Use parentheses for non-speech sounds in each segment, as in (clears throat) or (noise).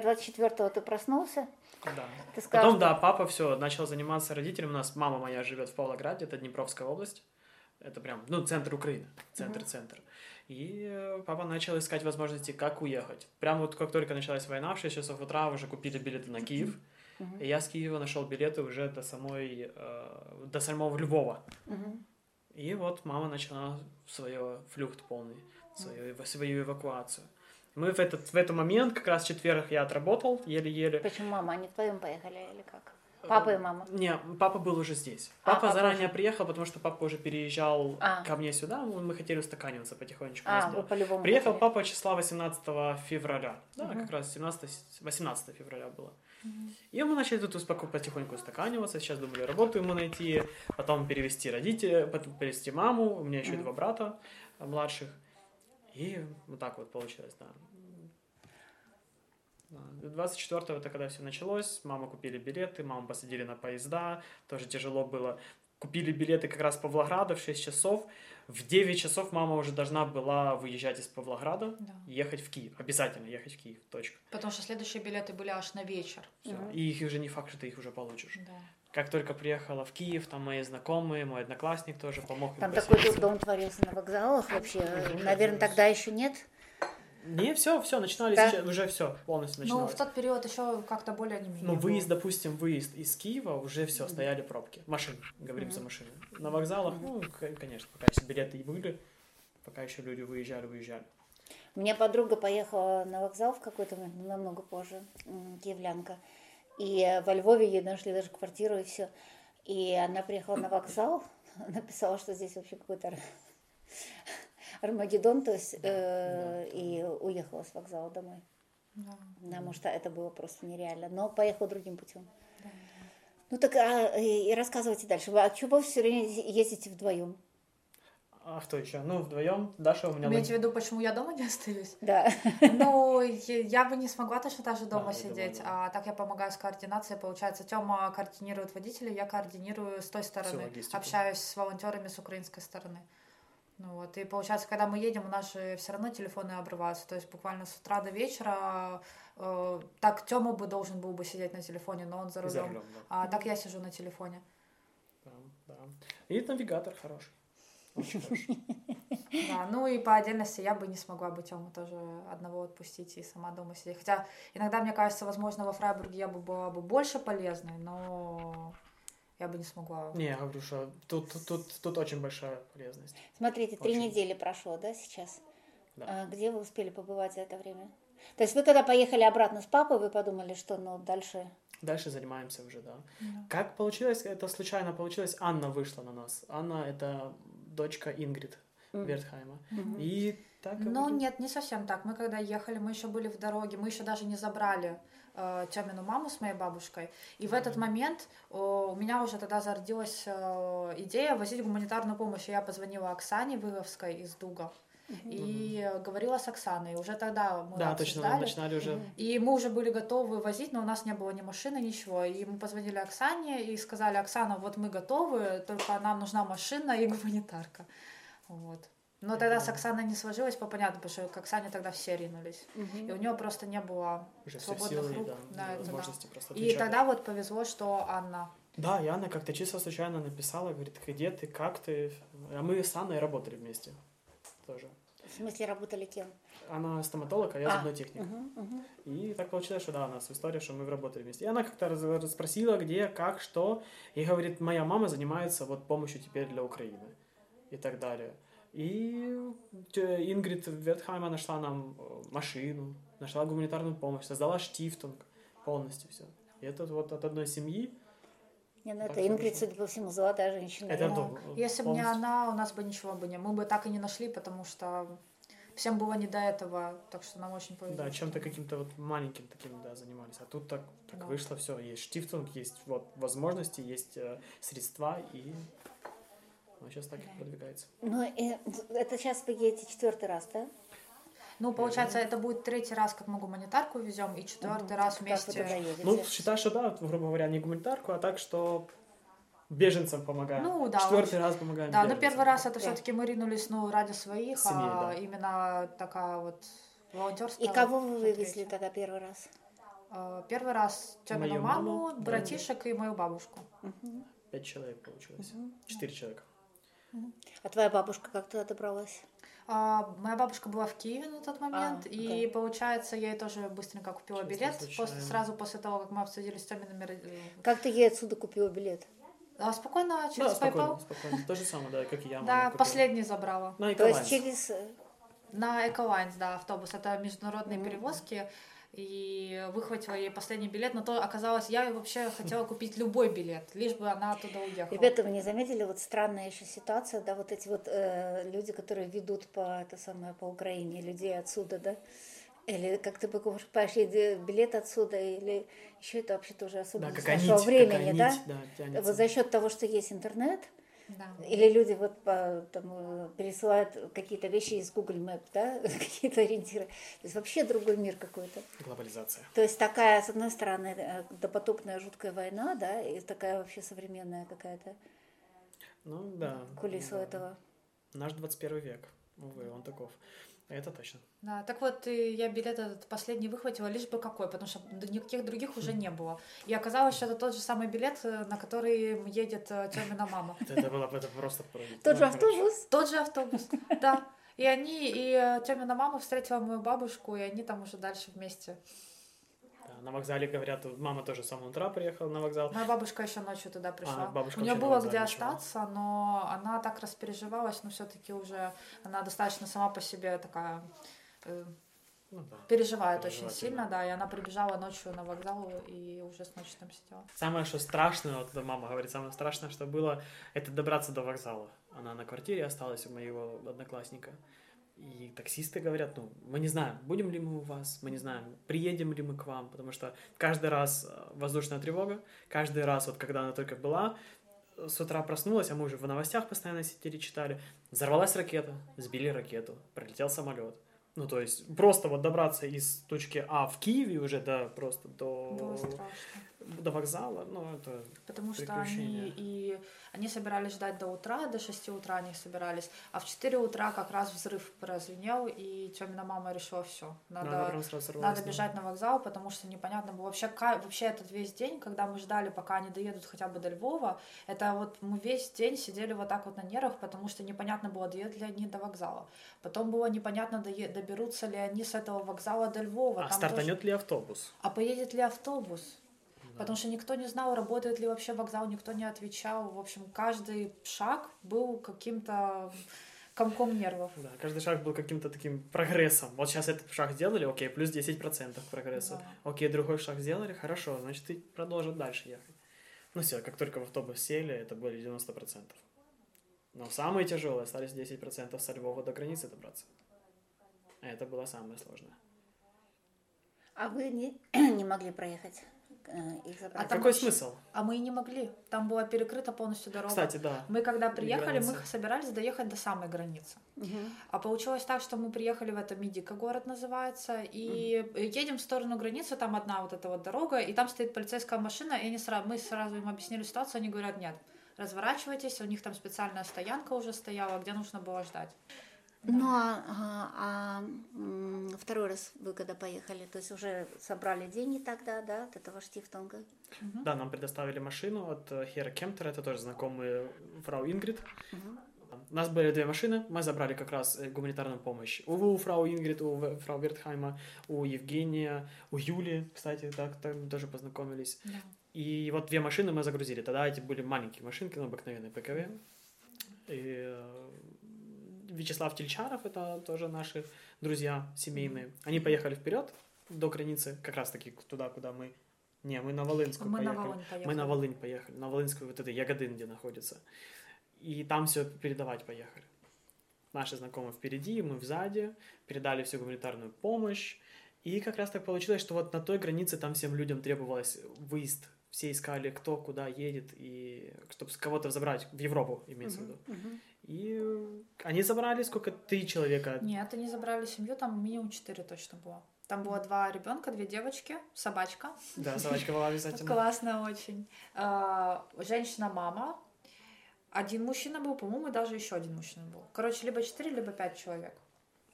24-го ты проснулся? Да. Ты сказал, Потом, что- да, папа все, начал заниматься родителями. У нас мама моя живет в Павлограде, это Днепровская область. Это прям, ну, центр Украины, центр-центр. И э, папа начал искать возможности, как уехать. Прямо вот как только началась война, в 6 часов утра уже купили билеты на Киев. И я с Киева нашел билеты уже до самой, э, до самого Львова. Мгм. И вот мама начала свое флюхт полный, свою, свою эвакуацию. Мы в этот, в этот момент, как раз в четверг я отработал, еле-еле. Почему мама? Они вдвоем поехали или как? Папа и мама. Не, папа был уже здесь. А, Папа папа заранее приехал, потому что папа уже переезжал А. ко мне сюда. Мы мы хотели устаканиваться потихонечку. А, вы по-любому. Приехал хотели. папа числа 18 февраля. Да, Мгм. как раз 17, 18 февраля было. И мы начали тут успоко- потихоньку устаканиваться. Сейчас думали работу ему найти, потом перевести родителей, потом перевести маму. У меня еще Мгм. два брата э, младших. И вот так вот получилось, да. Да, 24-го это когда все началось, мама купили билеты, маму посадили на поезда, тоже тяжело было. Купили билеты как раз в Павлограда в 6 часов. В 9 часов мама уже должна была выезжать из Павлограда Да. ехать в Киев. Обязательно ехать в Киев, точка. Потому что следующие билеты были аж на вечер. Всё. Мгм. И их уже не факт, что ты их уже получишь. Да. Как только приехала в Киев, там мои знакомые, мой одноклассник тоже помог. Там такой дом творился на вокзалах вообще. Наверное, тогда еще нет. Не, все, все, начинали Да. сейчас, уже все, полностью Ну, начиналось. в тот период еще как-то более не менее. Ну, выезд, допустим, выезд из Киева, уже все, стояли пробки. Машин, говорим Мгм. за машины. На вокзалах, ну, к- конечно, пока еще билеты и были, пока еще люди выезжали, выезжали. У меня подруга поехала на вокзал в какой-то момент, ну, намного позже, киевлянка. И э, во Львове ей нашли даже квартиру и все. И она приехала на вокзал, (laughs) написала, что здесь вообще какой-то ар- (laughs) Армагеддон, то есть, э, и уехала с вокзала домой. Да. Потому что это было просто нереально. Но поехала другим путем. Да. Ну так а, и рассказывайте дальше. А чего вы все время ездите вдвоем? А кто еще? Ну, вдвоем. Даша у меня... Имеете в виду, почему я дома не остаюсь? Да. Ну, я бы не смогла точно так же Да, дома я думаю, сидеть, да. а так я помогаю с координацией. Получается, Тёма координирует водителей, я координирую с той стороны, общаюсь с волонтерами с украинской стороны. Ну вот, и получается, когда мы едем, у нас же все равно телефоны обрываются, то есть буквально с утра до вечера. э, так Тёма бы должен был бы сидеть на телефоне, но он за За рулем. рулем, да. А так я сижу на телефоне. Да, да. И навигатор хороший. Да, ну и по отдельности я бы не смогла бы Тему тоже одного отпустить и сама дома сидеть. Хотя иногда, мне кажется, возможно, во Фрайбурге я бы была бы больше полезной, но я бы не смогла. Не, я говорю, что тут, тут, тут, тут очень большая полезность. Смотрите, три недели прошло, да, сейчас? Да. А где вы успели побывать за это время? То есть вы когда поехали обратно с папой, вы подумали, что ну дальше... Дальше занимаемся уже, да. Да. Как получилось, это случайно получилось, Анна вышла на нас. Анна — это дочка Ингрид. Вертхайма. Мгм. И так... Но говорю, нет, не совсем так. Мы когда ехали, мы еще были в дороге, мы еще даже не забрали э, Тёмину маму с моей бабушкой. И в этот момент э, у меня уже тогда зародилась э, идея возить гуманитарную помощь. И я позвонила Оксане Выговской из Дуга и говорила с Оксаной. Уже тогда мы Да, точно, начинали уже... И мы уже были готовы возить, но у нас не было ни машины, ничего. И мы позвонили Оксане и сказали, Оксана, вот мы готовы, только нам нужна машина и (laughs) гуманитарка. Вот. Но тогда с Оксаной не сложилось по понятно, потому что к Оксане тогда все ринулись. Мгм. И у нее просто не было Уже свободных силы, рук да, на это, да. И тогда вот повезло, что Анна. Да, и Анна как-то чисто случайно написала, говорит, где ты, как ты? А мы с Анной работали вместе тоже. В смысле, работали кем? Она стоматолог, а я А, зубной техник. Мгм, мгм. И так получилось, что да, у нас история, что мы работали вместе. И она как-то спросила, где, как, что. И говорит, моя мама занимается вот помощью теперь для Украины. И так далее. И т- Ингрид Ветхайма нашла нам э, машину, нашла гуманитарную помощь, создала штифтунг полностью все. И это вот от одной семьи. Не, ну это Ингрид, судя по всему, золотая женщина. Это то, Если бы не она, у нас бы ничего бы не... Мы бы так и не нашли, потому что всем было не до этого, так что нам очень повезло. Да, чем-то каким-то вот маленьким таким, да, занимались. А тут так, так Да. вышло, все, есть штифтунг, есть вот возможности, есть э, средства, и ну, сейчас так Да. продвигается. Ну, и это сейчас едете четвертый раз, да? Ну, получается, это будет третий раз, как мы гуманитарку везем, и четвертый Мгм. раз вместе. Ну, считай, что да, грубо говоря, не гуманитарку, а так, что беженцам помогаем. Ну, да, Четвертый раз помогаем Да, но беженцам. первый раз это Да. все-таки мы ринулись, ну, ради своих, Семей, а да. именно такая вот волонтерская. И кого вы вот вывезли тогда первый раз? Э, Первый раз Тёмину Мою маму, маму, да. братишек и мою бабушку. Пять человек получилось. Четыре человека. А твоя бабушка как туда добралась? А, Моя бабушка была в Киеве на тот момент, А, и окей. получается, я ей тоже быстренько купила Чисто билет случайно. после, сразу после того, как мы обсудили с Тёмиными роди- Как ты ей отсюда купила билет? А, спокойно Да, через спокойно, PayPal. спокойно. То же самое, да, как и я. Да, последний забрала. На То есть через... э, На Эколайнс, да, автобус. Это международные Мгм. перевозки. И выхватила ей последний билет, но то оказалось, я вообще хотела купить любой билет, лишь бы она оттуда уехала. Ребята, вы не заметили, вот странная еще ситуация, да, вот эти вот э, люди, которые ведут по, это самое, по Украине, людей отсюда, да, или как ты покупаешь билет отсюда, или еще это вообще тоже Да, особенность какая нашего нить, времени, да? нить, да, тянется. Вот за счет того, что есть интернет, Да. или люди вот по, там, э, пересылают какие-то вещи из Google Map, да, (laughs) какие-то ориентиры. То есть вообще другой мир какой-то. Глобализация. То есть такая, с одной стороны, э, допотопная жуткая война, да, и такая вообще современная какая-то Ну да. кулису да. этого. Наш 21 век. Увы, он таков. Это точно. Да, так вот, я билет этот последний выхватила, лишь бы какой, потому что никаких других уже не было. И оказалось, что это тот же самый билет, э, на который едет э, Тёмина мама. Это, было это просто... про- Тот же автобус. Тот же автобус, да. И они, и э, Тёмина мама встретила мою бабушку, и они там уже дальше вместе. На вокзале говорят, мама тоже с самого утра приехала на вокзал. Моя бабушка еще ночью туда пришла. бабушка У нее было где остаться, но она так распереживалась, но все-таки уже она достаточно сама по себе такая э, Ну да. переживает очень сильно, да, и она прибежала ночью на вокзал и уже с ночи там сидела. Самое, что страшное, вот мама говорит, самое страшное, что было, это добраться до вокзала. Она на квартире осталась у моего одноклассника. И таксисты говорят, ну, мы не знаем, будем ли мы у вас, мы не знаем, приедем ли мы к вам, потому что каждый раз э, воздушная тревога, каждый раз, вот когда она только была, э, с утра проснулась, а мы уже в новостях постоянно сидели, читали, взорвалась ракета, сбили ракету, пролетел самолет. Ну, то есть, просто вот добраться из точки А в Киеве уже, да, просто до, Было страшно. До вокзала, ну, это Потому что они и они собирались ждать до утра, до 6 утра они собирались, а в 4 утра как раз взрыв прозвенел, и Тёмина мама решила все, Надо, надо, сорвалась, надо да. бежать на вокзал, потому что непонятно было. Вообще, вообще этот весь день, когда мы ждали, пока они доедут хотя бы до Львова, это вот мы весь день сидели вот так вот на нервах, потому что непонятно было, доедут ли они до вокзала. Потом было непонятно, доберутся ли они с этого вокзала до Львова. А Там стартанет тоже- ли автобус? А поедет ли автобус? Потому что никто не знал, работает ли вообще вокзал, никто не отвечал. В общем, каждый шаг был каким-то комком нервов. Да, каждый шаг был каким-то таким прогрессом. Вот сейчас этот шаг сделали, окей, плюс 10% прогресса. Да. Окей, другой шаг сделали, хорошо, значит, и продолжат дальше ехать. Ну все, как только в автобус сели, это были 90%. Но самые тяжелые остались 10% со Львова до границы добраться. А Это было самое сложное. А вы не, (clears throat) не могли проехать э, их А забрать? там Какой смысл? А мы и не могли. Там была перекрыта полностью дорога. Кстати, да. Мы когда приехали, мы собирались доехать до самой границы. Мгм. А получилось так, что мы приехали в это Мидика город называется, и едем в сторону границы, там одна вот эта вот дорога, и там стоит полицейская машина, и они сразу, мы сразу им объяснили ситуацию, они говорят, нет, разворачивайтесь, у них там специальная стоянка уже стояла, где нужно было ждать. Ну, а, а- а, второй раз вы когда поехали, то есть уже собрали деньги тогда, да, от этого штифтунга? Да, нам предоставили машину от э, Хера Кемтера, это тоже знакомый фрау Ингрид. У нас были две машины, мы забрали как раз э, гуманитарную помощь. У, у фрау Ингрид, у фрау Вертхайма, у Евгения, у Юли, кстати, так, там тоже познакомились. Да. И вот две машины мы загрузили. Тогда эти были маленькие машинки, ну, обыкновенные ПКВ. И э, Вячеслав Тельчаров, это тоже наши друзья семейные. Они поехали вперед до границы, как раз таки туда, куда мы... Не, мы на Волынскую Мы на поехали. Волынь поехали. Мы на Волынь поехали, на Волынскую вот этой Ягодын, где находится. И там все передавать поехали. Наши знакомые впереди, мы сзади, передали всю гуманитарную помощь. И как раз так получилось, что вот на той границе там всем людям требовалось выезд. Все искали, кто куда едет, и чтобы кого-то забрать в Европу, имеется в виду. Мгм. И они забрали сколько? Три человека. Нет, они забрали семью, там минимум четыре точно было. Там было два ребенка, две девочки, собачка. Да, собачка была обязательно. (laughs) Классно очень. А, Женщина-мама. Один мужчина был, по-моему, и даже еще один мужчина был. Короче, либо четыре, либо пять человек.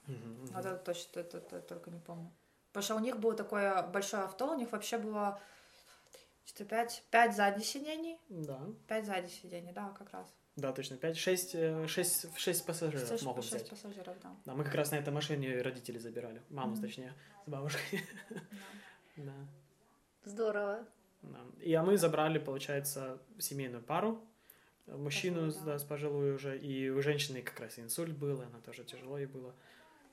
Вот это точно, это, только не помню. Потому что у них было такое большое авто, у них вообще было что 5, 5 сзади сидений, Да. 5 сзади сидений, да, как раз. Да, точно. 5, 6, 6, 6 пассажиров Шесть- могут шесть взять. пассажиров, да. Да, мы как раз на этой машине родители забирали. Маму, Мгм. точнее, с бабушкой. Да. (laughs) Да. Здорово. Да. И а мы забрали, получается, семейную пару. Мужчину Пожилую, да. да, с пожилую уже, и у женщины как раз инсульт был, и она тоже тяжело ей было.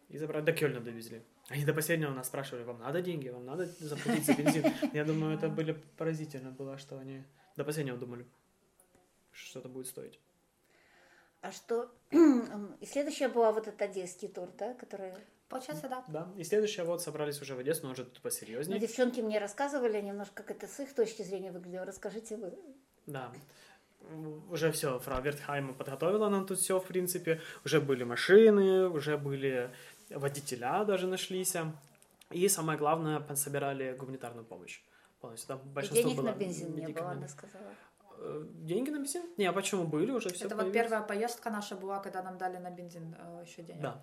И забрали, до Кёльна довезли. Они до последнего нас спрашивали, вам надо деньги, вам надо заплатить за бензин. (laughs) Я думаю, это были поразительно было, что они до последнего думали, что это будет стоить. А что? (clears throat) И следующая была вот этот одесский тур, да, который... Получается, да. Да, и следующее вот собрались уже в Одессу, но уже тут Ну, посерьезнее. девчонки мне рассказывали немножко, как это с их точки зрения выглядело. Расскажите вы. Да. Уже все, фрау Вертхайма подготовила нам тут все, в принципе. Уже были машины, уже были водителя даже нашлись. И самое главное, собирали гуманитарную помощь. Полностью. Там И большинство денег было на бензин не было, она сказала. Э, Деньги на бензин? Не, а почему были уже все Это вот первая поездка наша была, когда нам дали на бензин э, еще денег. Да.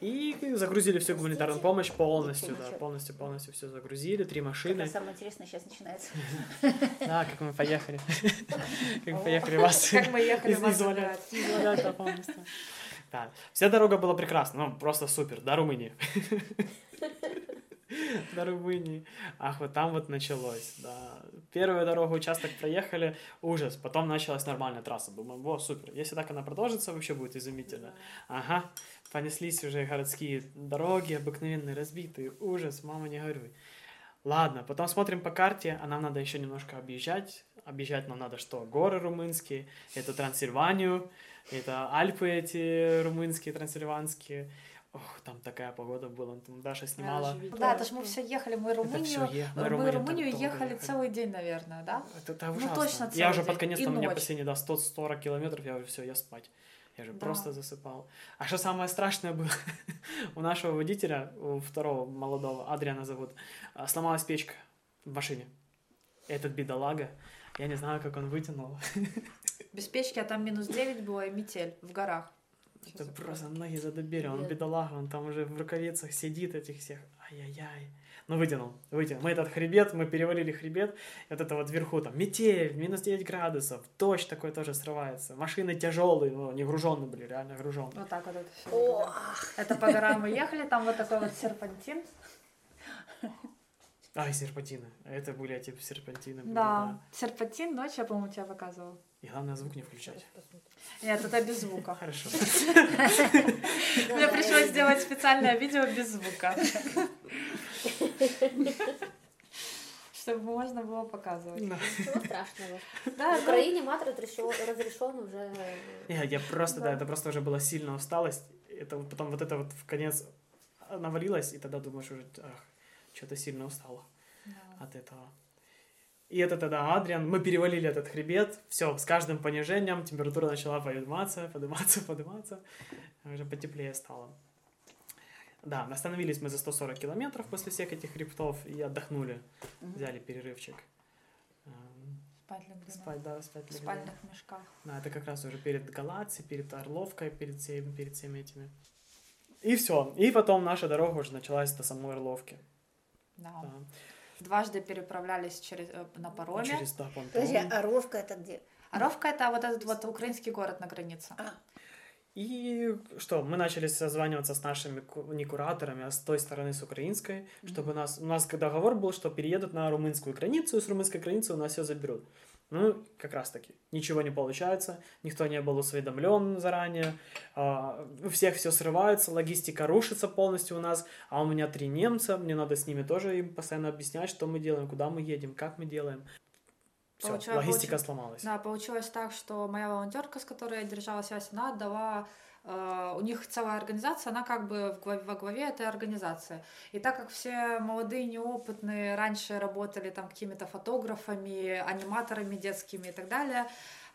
И загрузили всю гуманитарную помощь полностью, да, полностью, полностью все загрузили, три машины. раз самое интересное сейчас начинается. Да, как мы поехали. (laughs) Как мы поехали вас. Как мы ехали вас полностью. Да. Вся дорога была прекрасна, ну, просто супер, до Румынии. (laughs) (laughs) До Румынии. Ах, вот там вот началось, да. Первую дорогу участок проехали, ужас. Потом началась нормальная трасса. Думаю, во, супер. Если так она продолжится, вообще будет изумительно. Ага, понеслись уже городские дороги, обыкновенные, разбитые. Ужас, мама, не горюй. Ладно, потом смотрим по карте, а нам надо еще немножко объезжать. Объезжать нам надо что? Горы румынские, это Трансильванию, это Альпы эти румынские, трансильванские. Ох, там такая погода была, там Даша снимала. Да, это ж мы все ехали, мы Румынию, е- мы мы Румынию, Румынию ехали ехали. целый день, наверное, да? Это, это Ну, ужасно. точно я целый уже под конец, там у меня ночь. последние, да, 140 километров, я уже все, я спать. Я же Да. просто засыпал. А что самое страшное было? (laughs) у нашего водителя, у второго молодого, Адриана зовут, а, сломалась печка в машине. Этот бедолага, я не знаю, как он вытянул. (laughs) Без печки, а там минус 9 было и метель в горах. Это просто ноги задубели. Он бедолага, он там уже в рукавицах сидит этих всех. Ай-яй-яй. Ну, вытянул, вытянул. Мы этот хребет, мы перевалили хребет, вот это вот вверху там метель, минус 9 градусов, дождь такой тоже срывается. Машины тяжелые, ну, не груженные были, реально груженные. Вот так вот это все. О, Это по горам мы ехали, там вот такой вот серпантин. Ай, серпантины. Это были эти серпантины. Были, Да, серпантин, ночь я, по-моему, тебе показывала. И главное, звук не включать. Нет, это без звука. Хорошо. (laughs) Мне пришлось сделать специальное видео без звука. (laughs) Чтобы можно было показывать. Да. Ничего страшного. (laughs) Да, В Украине мат разрешен, уже. Я, я просто, да. Да. это просто уже была сильная усталость. Это вот потом вот это вот в конец навалилось, и тогда думаешь уже, ах, что-то сильно устала Да. от этого. И это тогда Адриан, мы перевалили этот хребет, все, с каждым понижением температура начала подниматься, подниматься, (laughs) подниматься, уже потеплее стало. Да, остановились мы за 140 километров после всех этих хребтов и отдохнули, Мгм. взяли перерывчик. Спать да. Спать, да, спать В легли. спальных мешках. Да, это как раз уже перед Галацией, перед Орловкой, перед всеми, перед всеми этими. И все. И потом наша дорога уже началась до самой Орловки. Да. Да. Дважды переправлялись через, э, на пароме. Через да, понтон. Подожди, а это где? Оровка это вот этот вот украинский город на границе. А, И что, мы начали созваниваться с нашими не кураторами, а с той стороны, с украинской, чтобы нас... У нас договор был, что переедут на румынскую границу, и с румынской границы у нас все заберут. Ну, как раз таки, ничего не получается, никто не был осведомлен заранее, а, у всех все срывается, логистика рушится полностью у нас, а у меня три немца, мне надо с ними тоже им постоянно объяснять, что мы делаем, куда мы едем, как мы делаем. Все, логистика получи- сломалась. Да, получилось так, что моя волонтерка, с которой я держала связь, она отдала у них целая организация, она как бы в главе, во главе этой организации. И так как все молодые, неопытные, раньше работали там какими-то фотографами, аниматорами детскими и так далее,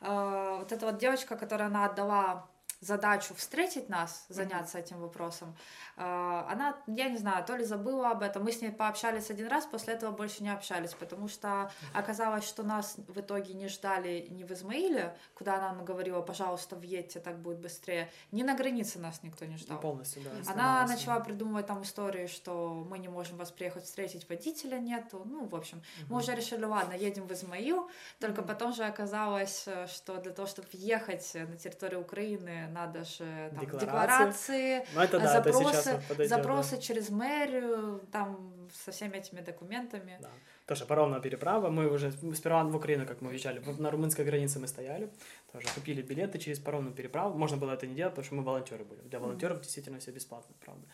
э, вот эта вот девочка, которая она отдала задачу встретить нас, заняться этим вопросом, а, она, я не знаю, то ли забыла об этом, мы с ней пообщались один раз, после этого больше не общались, потому что оказалось, что нас в итоге не ждали ни в Измаиле, куда она нам говорила, пожалуйста, въедьте, так будет быстрее, ни на границе нас никто не ждал. Полностью, да. Она начала придумывать там истории, что мы не можем вас приехать встретить, водителя нету. Ну, в общем, мы уже решили, ладно, едем в Измаил. Только потом же оказалось, э, что для того, чтобы въехать на территорию Украины, надо же там, Декларации. декларации, Ну, это да, это запросы, вот подойдет, да. запросы через мэрию, там со всеми этими документами. Да. Тоже паромная переправа. Мы уже сперва в Украину, как мы въезжали, в- на румынской границе мы стояли, тоже купили билеты через паромную переправу. Можно было это не делать, потому что мы волонтеры были. Для волонтеров действительно все бесплатно, правда.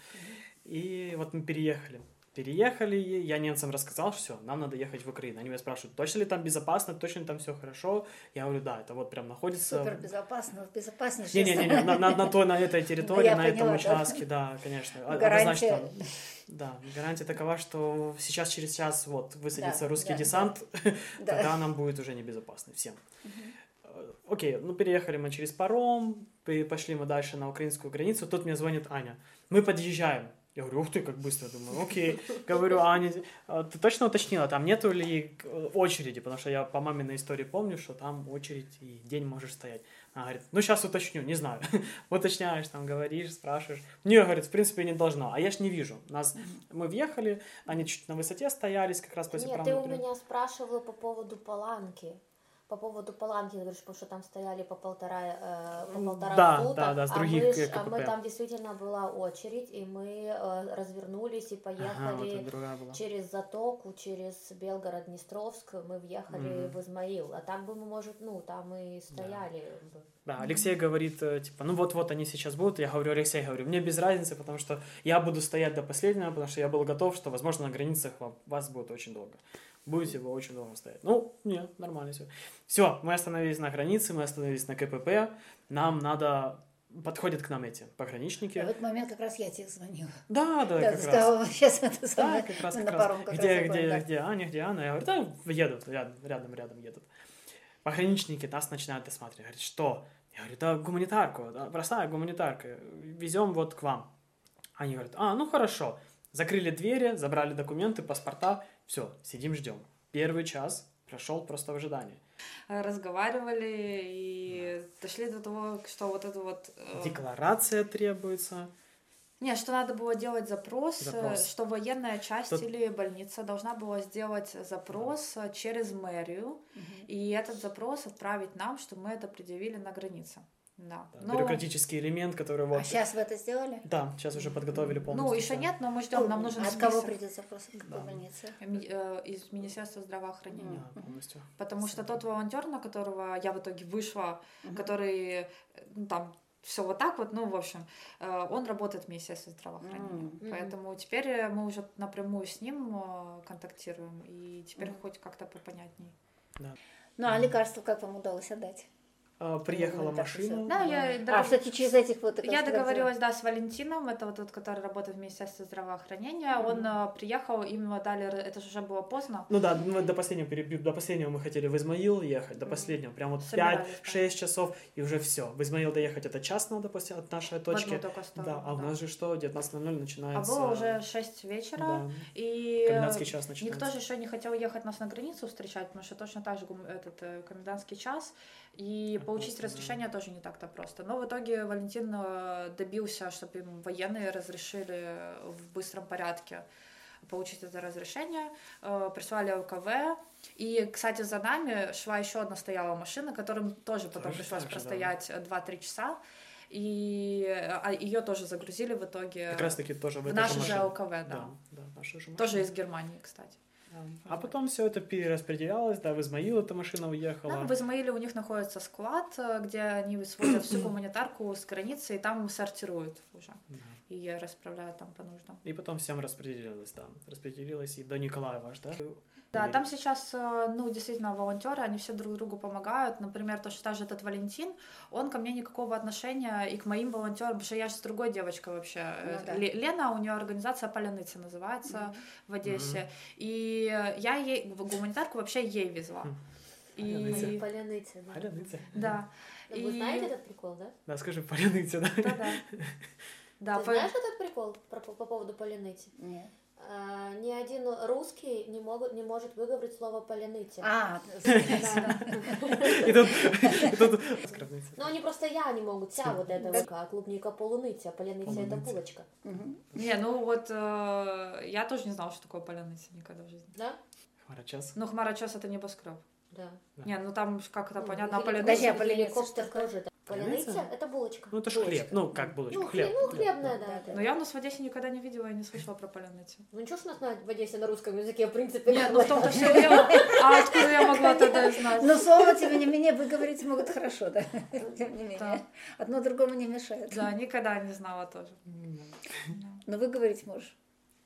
И вот мы переехали. Переехали, я немцам рассказал, все, нам надо ехать в Украину. Они меня спрашивают, точно ли там безопасно, точно ли там все хорошо. Я говорю, да, это вот прям находится... Супер безопасно, безопаснейшее. Не-не-не, на, на, на той, на этой территории, Я на этом поняла, участке, да, конечно. А- Гарантия. Однозначно, да, гарантия такова, что сейчас через час вот высадится Да, русский да, десант, (laughs) Да. тогда нам будет уже небезопасно всем. Окей, ну переехали мы через паром, пошли мы дальше на украинскую границу, тут мне звонит Аня. Мы подъезжаем. Я говорю, ух ты, как быстро, думаю, окей. Говорю, Аня, а ты точно уточнила, там нету ли э, очереди? Потому что я по маминой истории помню, что там очередь и день можешь стоять. Она говорит, ну сейчас уточню, не знаю. (laughs) Уточняешь, там говоришь, спрашиваешь. Не, говорит, в принципе, не должно. А я ж не вижу. Нас, мы въехали, они чуть на высоте стоялись, как раз после Нет, ты у меня спрашивала по поводу паланки. По поводу паланки, говоришь, потому что там стояли по полтора, э, по полтора да, фута, да, да, с а других, мы, а мы КПП. там действительно была очередь, и мы э, развернулись и Ага, вот поехали другая была. через Затоку, через Белгород-Днестровск, мы въехали Мгм. в Измаил. А так бы мы, может, ну, там и стояли. бы. Да, Алексей говорит, э, типа, ну вот-вот они сейчас будут. Я говорю, Алексей, говорю, мне без разницы, потому что я буду стоять до последнего, потому что я был готов, что, возможно, на границах вас будет очень долго. Будете вы очень долго стоять. Ну, нет, нормально все. Все, мы остановились на границе, мы остановились на КПП. Нам надо... Подходят к нам эти пограничники. В этот момент как раз я тебе звонила. Да, да, Да, как раз. сказала, сейчас это Да, самое. как раз, как на раз. паром как где, раз где, да. где Аня, где Анна? Я говорю, да, едут, рядом, рядом, рядом едут. Пограничники нас начинают досматривать. Говорят, что? Я говорю, да, гуманитарку, да, простая гуманитарка, везем вот к вам. Они говорят, а, ну хорошо. Закрыли двери, забрали документы, паспорта, все, сидим, ждем. Первый час прошел просто в ожидании. Э, Разговаривали и дошли до того, что вот это вот... э, Декларация требуется. Не, что надо было делать запрос, э, Запрос. что военная часть Тут- или больница должна была сделать запрос э, через мэрию, и этот запрос отправить нам, чтобы мы это предъявили на границе. Да. Да, Но- Бюрократический элемент, который вот... А сейчас вы это сделали? Да, сейчас уже подготовили полностью. ну, еще нет, но мы ждем, нам нужен От кого список придет запрос? От какой Да. больницы? э, из Министерства здравоохранения. Да, полностью. Потому что тот волонтер, на которого я в итоге вышла, Мгм. который э, ну, там все вот так вот, ну, в общем, э, он работает в Министерстве здравоохранения. М. Поэтому теперь э, мы уже напрямую с ним э, контактируем, и теперь Мгм. хоть как-то попонятней. Ну, а лекарства как вам удалось отдать? А, приехала Ну, и машина. Да, я, А, догов- ты через этих вот... я договорилась, да, с Валентином, это вот тот, который работает в Министерстве здравоохранения. Он э, приехал, им дали, это же уже было поздно. Ну да, мы до последнего до последнего мы хотели в Измаил ехать, до последнего, прям вот Собирались, 5-6 часов, и уже все. В Измаил доехать это час надо после от нашей точки. Да, а у нас же что, 19.00 А начинается... было уже 6 вечера, Да, и э, комендантский час начинается. Никто же еще не хотел ехать нас на границу встречать, потому что точно так же этот э, комендантский час, и Так получить да. разрешение тоже не так-то просто. Но в итоге Валентин э, добился, чтобы им военные разрешили в быстром порядке получить это разрешение, Э, прислали ЛКВ, и, кстати, за нами шла еще одна стояла машина, которым тоже потом Тоже пришлось так же, да. простоять э, 2-3 часа, и ее тоже загрузили в итоге Как раз таки тоже в, в наше же. ЛКВ, да. Да, да, наша же Тоже из Германии, кстати. А потом все это перераспределялось, да, в Измаил эта машина уехала. Да, в Измаиле у них находится склад, э, где они свозят всю (clears throat) гуманитарку с границы, и там сортируют уже. Да. И расправляют там по нуждам. И потом всем распределилось, да. Распределилось и до Николаева да? Да, там сейчас, э, ну, действительно, волонтеры, они все друг другу помогают. Например, то, что даже этот Валентин, он ко мне никакого отношения и к моим волонтерам, потому что я же с другой девочкой вообще. Э, Ну да. Ле- Лена, у нее организация Поляныцы называется в Одессе. И э, я ей гуманитарку вообще ей везла. Паляниця. И... Поляныця, да. Паляниця. Да. Вы И- знаете этот прикол, да? Да, скажи паляниця, да? Да-да. (laughs) Да, Ты по- знаешь этот прикол про, по, по поводу поляныци? Нет. А, ни один русский не, могут, не может выговорить слово поляныця. А, (laughs) Да. І (laughs) тут. Ну, они просто я не могут, вся вот это вот, а клубника полуныця, а поляныця это булочка. Не, ну вот э, я тоже не знала, что такое поляныця никогда в жизни. Да? Хмарочос. Ну, Хмарочос это небоскреб. Да. Да. Не, ну там ж как это Ну, понятно, а поляныця... Подожди, а поляныця геликоптер тоже. это- булочка. Ну, это ж Булочка. хлеб. Ну, как булочка? Ну, Хлеб. ну, хлебная, да. Да. Но я у нас в Одессе никогда не видела и не слышала про поляныцу. Ну, ничего ж у нас на, в Одессе на русском языке, в принципе, Нет, ну в том-то все дело. А откуда я могла тогда знать? Но слово, тем не менее, выговорить могут хорошо, да? (laughs) Тем не менее. Одно другому не мешает. Да, никогда не знала тоже. Но выговорить можешь.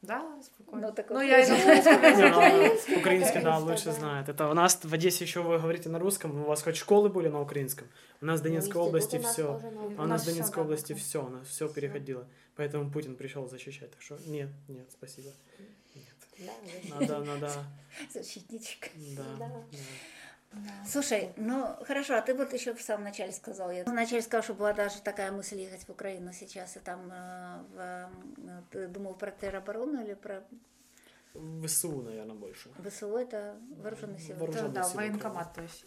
Да, спокойно. Ну, так Ну, я на русском Не, языке. ну, Украинский, Украинский, да, лучше знает. Это у нас в Одессе еще вы говорите на русском, у вас хоть школы были на украинском. У нас в Ну, Донецкой области все. А у У нас в Донецкой области все, у нас все переходило. Поэтому Путин пришел защищать. Так что нет, нет, спасибо. Нет. Да, да. Надо, надо, (laughs) Защитничек. да. Да. Слушай, ну хорошо, а ты вот еще в самом начале сказал, я вначале сказал, что была даже такая мысль ехать в Украину сейчас, и там э, в, э, ты думал про тероборону или про ВСУ, наверное, больше. ВСУ, это вооруженные силы? Вооруженные Да, да, силы военкомат, то есть.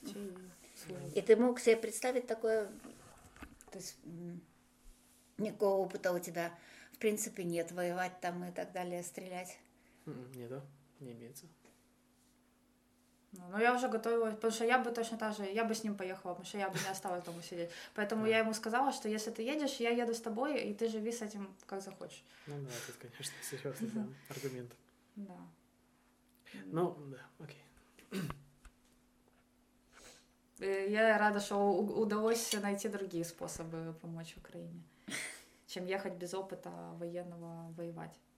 и ты мог себе представить такое, то есть никакого опыта у тебя в принципе нет, воевать там и так далее, стрелять. М, Не, да, не имеется. Ну, я уже готовилась, потому что я бы точно так же, я бы с ним поехала, потому что я бы не осталась дома сидеть. Поэтому я ему сказала, что если ты едешь, я еду с тобой, и ты живи с этим как захочешь. Ну да, тут, конечно, (laughs) серьезный да, аргумент. Да. Ну, да, окей. Э, Я рада, что удалось найти другие способы помочь Украине, (laughs) чем ехать без опыта военного воевать.